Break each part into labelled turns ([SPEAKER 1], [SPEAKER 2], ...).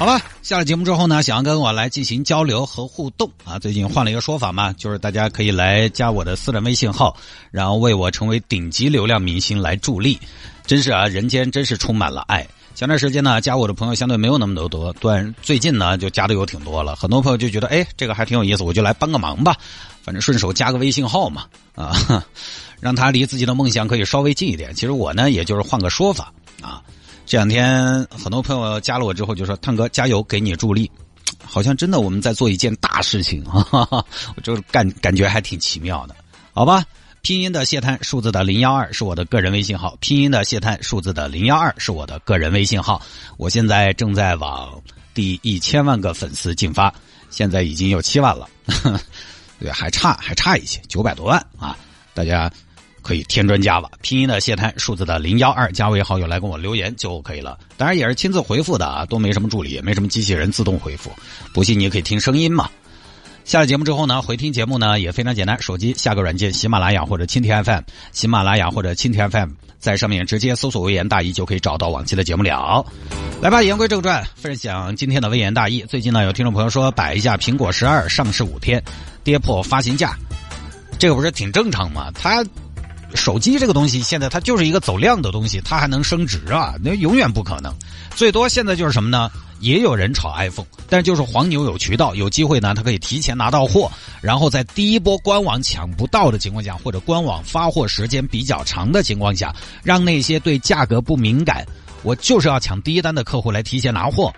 [SPEAKER 1] 好了，下了节目之后呢，想要跟我来进行交流和互动啊。最近换了一个说法嘛，就是大家可以来加我的私人微信号，然后为我成为顶级流量明星来助力。真是啊，人间真是充满了爱。前段时间呢，加我的朋友相对没有那么多多，但最近呢，就加的有挺多了。很多朋友就觉得，哎，这个还挺有意思，我就来帮个忙吧，反正顺手加个微信号嘛，啊，让他离自己的梦想可以稍微近一点。其实我呢，也就是换个说法啊。这两天很多朋友加了我之后就说：“探哥加油，给你助力。”好像真的我们在做一件大事情啊！我就感感觉还挺奇妙的，好吧？拼音的谢探，数字的零幺二是我的个人微信号。拼音的谢探，数字的零幺二是我的个人微信号。我现在正在往第一千万个粉丝进发，现在已经有七万了，对，还差还差一些，九百多万啊！大家。可以添砖加瓦，拼音的谢探，数字的零幺二，加为好友来跟我留言就可以了。当然也是亲自回复的啊，都没什么助理，也没什么机器人自动回复。不信你也可以听声音嘛。下了节目之后呢，回听节目呢也非常简单，手机下个软件，喜马拉雅或者蜻蜓 FM，喜马拉雅或者蜻蜓 FM，在上面直接搜索“微言大义”就可以找到往期的节目了。来吧，言归正传，分享今天的微言大义。最近呢，有听众朋友说摆一下苹果十二上市五天跌破发行价，这个不是挺正常吗？它。手机这个东西，现在它就是一个走量的东西，它还能升值啊？那永远不可能。最多现在就是什么呢？也有人炒 iPhone，但就是黄牛有渠道，有机会呢，他可以提前拿到货，然后在第一波官网抢不到的情况下，或者官网发货时间比较长的情况下，让那些对价格不敏感，我就是要抢第一单的客户来提前拿货。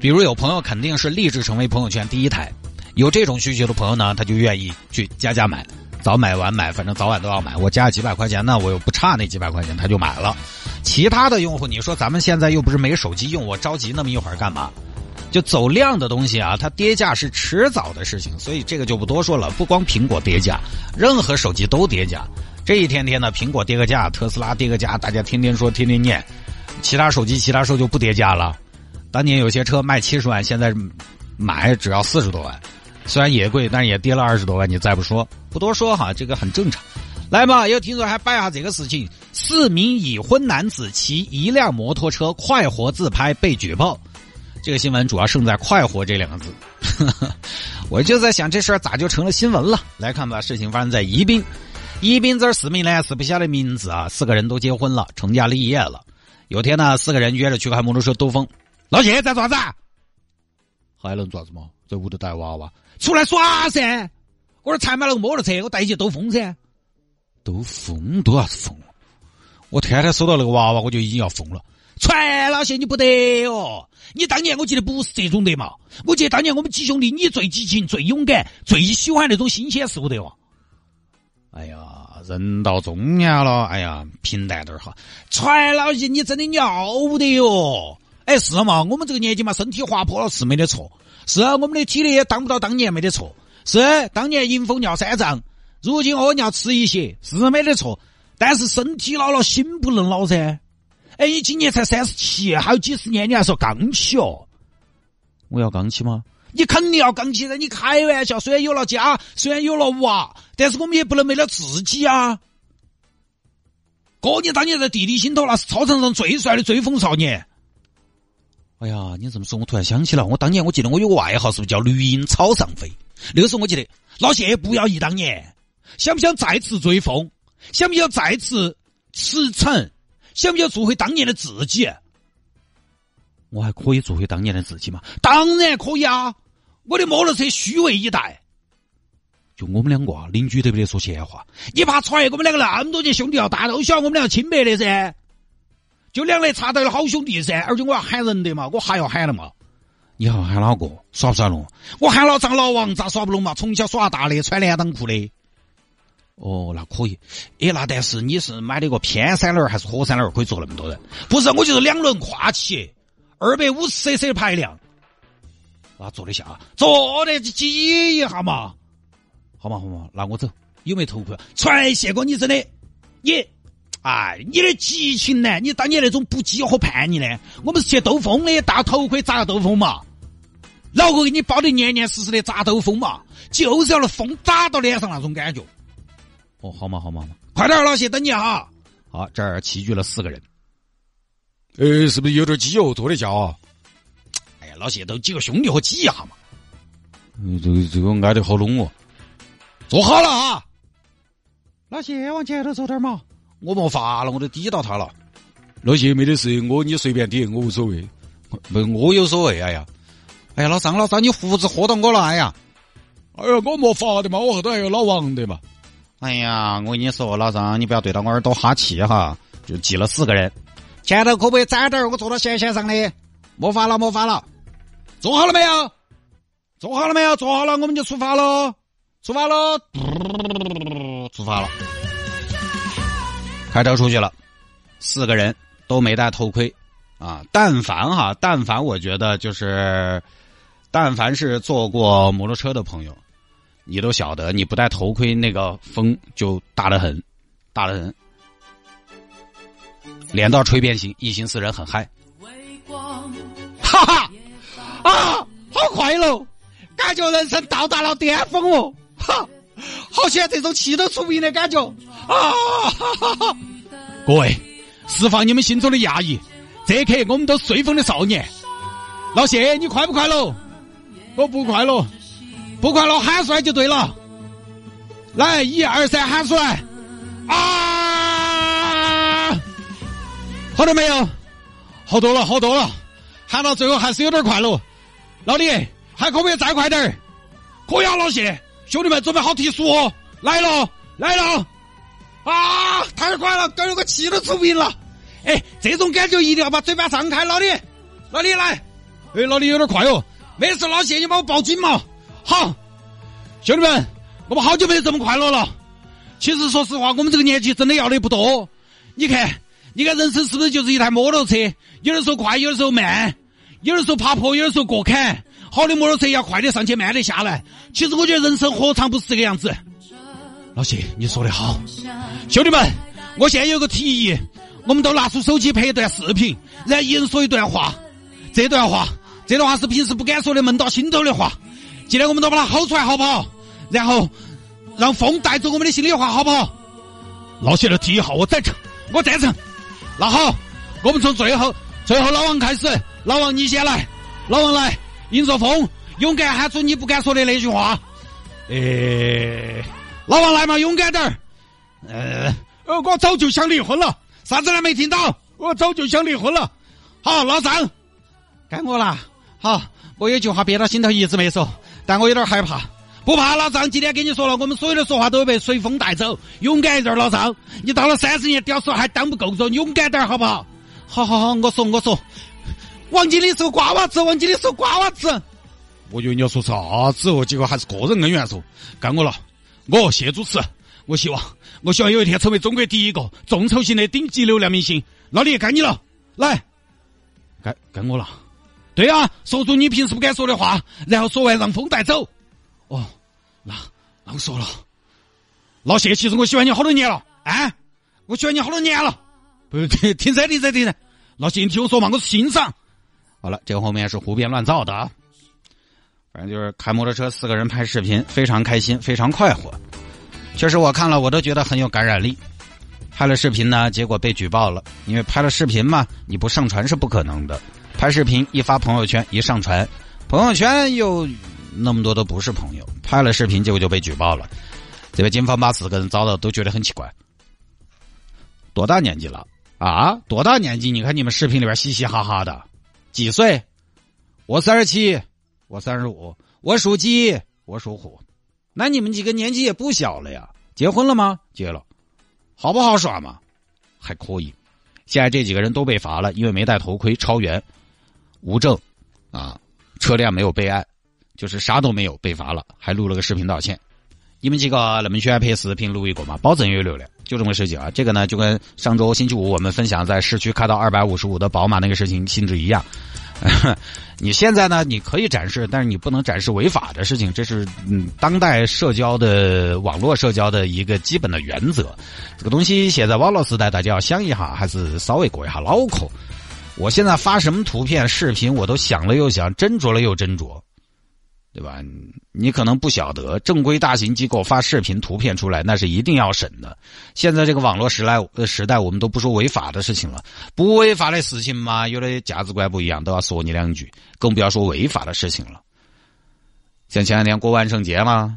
[SPEAKER 1] 比如有朋友肯定是立志成为朋友圈第一台，有这种需求的朋友呢，他就愿意去加价买。早买晚买，反正早晚都要买。我加几百块钱呢，我又不差那几百块钱，他就买了。其他的用户，你说咱们现在又不是没手机用，我着急那么一会儿干嘛？就走量的东西啊，它跌价是迟早的事情，所以这个就不多说了。不光苹果跌价，任何手机都跌价。这一天天的，苹果跌个价，特斯拉跌个价，大家天天说，天天念。其他手机，其他时候就不跌价了。当年有些车卖七十万，现在买只要四十多万。虽然也贵，但是也跌了二十多万。你再不说，不多说哈，这个很正常。来嘛，有听说还摆下这个事情：四名已婚男子骑一辆摩托车快活自拍被举报。这个新闻主要胜在“快活”这两个字。我就在想，这事儿咋就成了新闻了？来看吧，事情发生在宜宾。宜宾这儿四名呢是不晓得名字啊，四个人都结婚了，成家立业了。有天呢，四个人约着去开摩托车兜风。老谢在做啥子？还能做啥子嘛？在屋头带娃娃。出来耍噻！我这才买了个摩托车，我带你去兜风噻。兜风？兜啥子风？我天天收到那个娃娃，我就已经要疯了。传老些你不得哦！你当年我记得不是这种的嘛？我记得当年我们几兄弟，你最激情、最勇敢、最喜欢那种新鲜事物的哦！哎呀，人到中年了，哎呀，平淡点儿哈。传老些，你真的要不得哟！哎，是嘛？我们这个年纪嘛，身体滑坡了是没得错。是啊，我们的体力也当不到当年没得错。是当年迎风尿三丈，如今屙尿吃一些是没得错。但是身体老了，心不能老噻。哎，你今年才三十七，还有几十年你还说刚起哦？我要刚起吗？你肯定要刚起噻！你开玩笑，虽然有了家，虽然有了娃，但是我们也不能没了自己啊。哥，你当年在弟弟心头那是操场上最帅的追风少年。哎呀，你这么说，我突然想起了，我当年我记得我有个外号，是不是叫绿茵草上飞？那个时候我记得老谢不要忆当年，想不想再次追风？想不想再次驰骋？想不想做回当年的自己？我还可以做回当年的自己吗？当然可以啊！我的摩托车虚位以待。就我们两个啊，邻居得不得说闲话？你怕传我们两个那么多年兄弟要大家都晓得我们两个清白的噻？就两肋插刀的好兄弟噻，而且我要喊人的嘛，我还要喊了嘛。你要喊哪个？耍不耍龙？我喊老张老王，咋耍不拢嘛？从小耍大的，穿连裆裤的。哦，那可以。哎，那但是你是买的个偏三轮还是火三轮？可以坐那么多人？不是，我就是两轮跨骑，二百五十 cc 的排量。那坐得下？坐得挤一下嘛。好嘛好嘛，那我走。有没有头盔？传谢哥，你真的你，哎，你的激情呢？你当年那种不羁和叛逆呢？我们是去兜风的，大头盔砸兜风嘛。老哥给你包的严严实实的砸兜风嘛，就是要那风打到脸上那种感觉。哦，好嘛好嘛好嘛，快点老谢，等你哈。好，这儿齐聚了四个人。
[SPEAKER 2] 呃，是不是有点挤油多的下啊？
[SPEAKER 1] 哎呀，老谢都几个兄弟伙挤一下嘛。
[SPEAKER 2] 嗯，这个这个挨得好拢哦。
[SPEAKER 1] 坐好了啊。老谢往前头走点嘛。我没法了，我都抵到他了。
[SPEAKER 2] 老谢没得事，我你随便抵，我无所谓。
[SPEAKER 1] 不，我有所谓。哎呀，哎呀，老张老张，你胡子喝到我了，哎呀。
[SPEAKER 2] 哎呀，我没法的嘛，我后头还有老王的嘛。
[SPEAKER 1] 哎呀，我跟你说，老张，你不要对到我耳朵哈气哈。就挤了四个人。前头可不可以窄点儿？我坐到斜线上的，没法了，没法了。坐好了没有？坐好了没有？坐好了，我们就出发喽！出发喽！出发了，开车出去了。四个人都没戴头盔啊！但凡哈，但凡我觉得就是，但凡是坐过摩托车的朋友，你都晓得，你不戴头盔，那个风就大得很，大得很。脸到吹变形，一行四人很嗨，哈哈啊，好快乐，感觉人生到达了巅峰哦，哈，好喜欢这种气都出名的感觉啊！哈 哈各位，释放你们心中的压抑，这一刻我们都随风的少年。老谢，你快不快乐？
[SPEAKER 2] 我不快乐，
[SPEAKER 1] 不快乐喊出来就对了。来，一二三，喊出来啊！好了没有？好多了，好多了！喊到最后还是有点快乐。老李，还可不可以再快点儿？可以啊，老谢，兄弟们准备好提速哦！来了，来了！啊，太快了，搞了个气都出不赢了。哎，这种感觉一定要把嘴巴张开，老李，老李来！哎，老李有点快哦。没事，老谢，你帮我抱紧嘛。好，兄弟们，我们好久没有这么快乐了。其实说实话，我们这个年纪真的要的不多。你看。你看人生是不是就是一台摩托车？有的时候快，有的时候慢，有的时候爬坡，有的时候过坎。好的摩托车要快的上去，慢的下来。其实我觉得人生何尝不是这个样子？老谢，你说的好。兄弟们，我现在有个提议，我们都拿出手机拍一段视频，然后一人说一段话。这段话，这段话是平时不敢说的，闷到心头的话。今天我们都把它吼出来，好不好？然后让风带走我们的心里话，好不好？老谢的提议好，我赞成，我赞成。那好，我们从最后最后老王开始，老王你先来，老王来，迎着风，勇敢喊出你不敢说的那句话。诶，老王来嘛，勇敢点儿。呃，我早就想离婚了，啥子都没听到，我早就想离婚了。好，老张，该我了。好，我有句话憋到心头一直没说，但我有点害怕。不怕，老张，今天跟你说了，我们所有的说话都会被随风带走。勇敢一点，老张，你到了三十年，屌丝还当不够着，勇敢点，好不好？好好好，我说我说，王经理是个瓜娃子，王经理是个瓜娃子。
[SPEAKER 2] 我以为你要说啥子哦，结果还是个人恩怨说，该我了。我谢主持，我希望，我希望有一天成为中国第一个众筹型的顶级流量明星。老李，该你了，来，
[SPEAKER 1] 该该我了。对啊，说出你平时不敢说的话，然后说完让风带走。哦，那那我说了，老谢，其实我喜欢你好多年了，啊，我喜欢你好多年了，不，停停车停车停车，老谢，你听我说嘛，我是欣赏。好了，这个后面是胡编乱造的啊，反正就是开摩托车四个人拍视频，非常开心，非常快活。确实我看了，我都觉得很有感染力。拍了视频呢，结果被举报了，因为拍了视频嘛，你不上传是不可能的。拍视频一发朋友圈，一上传，朋友圈又。那么多都不是朋友，拍了视频结果就被举报了。这边警方把四个人遭到，都觉得很奇怪。多大年纪了啊？多大年纪？你看你们视频里边嘻嘻哈哈的，几岁？我三十七，我三十五，我属鸡，我属虎。那你们几个年纪也不小了呀？结婚了吗？结了。好不好耍嘛？还可以。现在这几个人都被罚了，因为没戴头盔超员，无证啊，车辆没有备案。就是啥都没有，被罚了，还录了个视频道歉。你们几个那么喜欢拍视频录一个嘛？保证有流量，就这么个事情啊。这个呢，就跟上周星期五我们分享在市区开到二百五十五的宝马那个事情性质一样。你现在呢，你可以展示，但是你不能展示违法的事情，这是嗯，当代社交的网络社交的一个基本的原则。这个东西现在网络时代，大家要想一下，还是稍微过一下脑壳。我现在发什么图片、视频，我都想了又想，斟酌了又斟酌。对吧？你可能不晓得，正规大型机构发视频、图片出来，那是一定要审的。现在这个网络时代时代，我们都不说违法的事情了，不违法的事情嘛，有的价值观不一样，都要说你两句，更不要说违法的事情了。像前两天过万圣节嘛，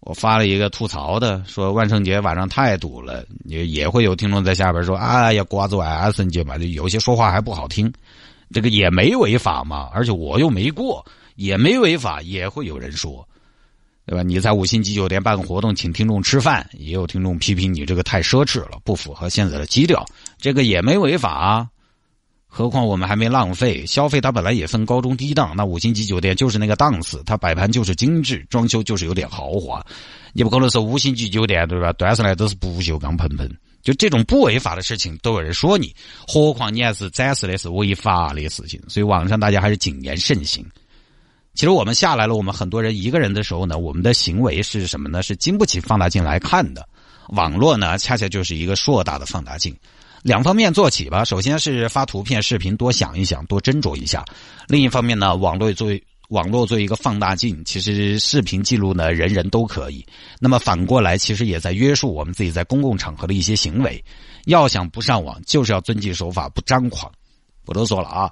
[SPEAKER 1] 我发了一个吐槽的，说万圣节晚上太堵了，也也会有听众在下边说：“哎呀，瓜子万圣节嘛，就有些说话还不好听。”这个也没违法嘛，而且我又没过。也没违法，也会有人说，对吧？你在五星级酒店办个活动，请听众吃饭，也有听众批评你这个太奢侈了，不符合现在的基调。这个也没违法，何况我们还没浪费消费，它本来也分高中低档，那五星级酒店就是那个档次，它摆盘就是精致，装修就是有点豪华。你不可能说五星级酒店对吧？端上来都是不锈钢盆盆，就这种不违法的事情都有人说你，何况你还是展示的是违法的事情，所以网上大家还是谨言慎行。其实我们下来了，我们很多人一个人的时候呢，我们的行为是什么呢？是经不起放大镜来看的。网络呢，恰恰就是一个硕大的放大镜。两方面做起吧，首先是发图片、视频，多想一想，多斟酌一下；另一方面呢，网络作为网络作为一个放大镜，其实视频记录呢，人人都可以。那么反过来，其实也在约束我们自己在公共场合的一些行为。要想不上网，就是要遵纪守法，不张狂。不多说了啊。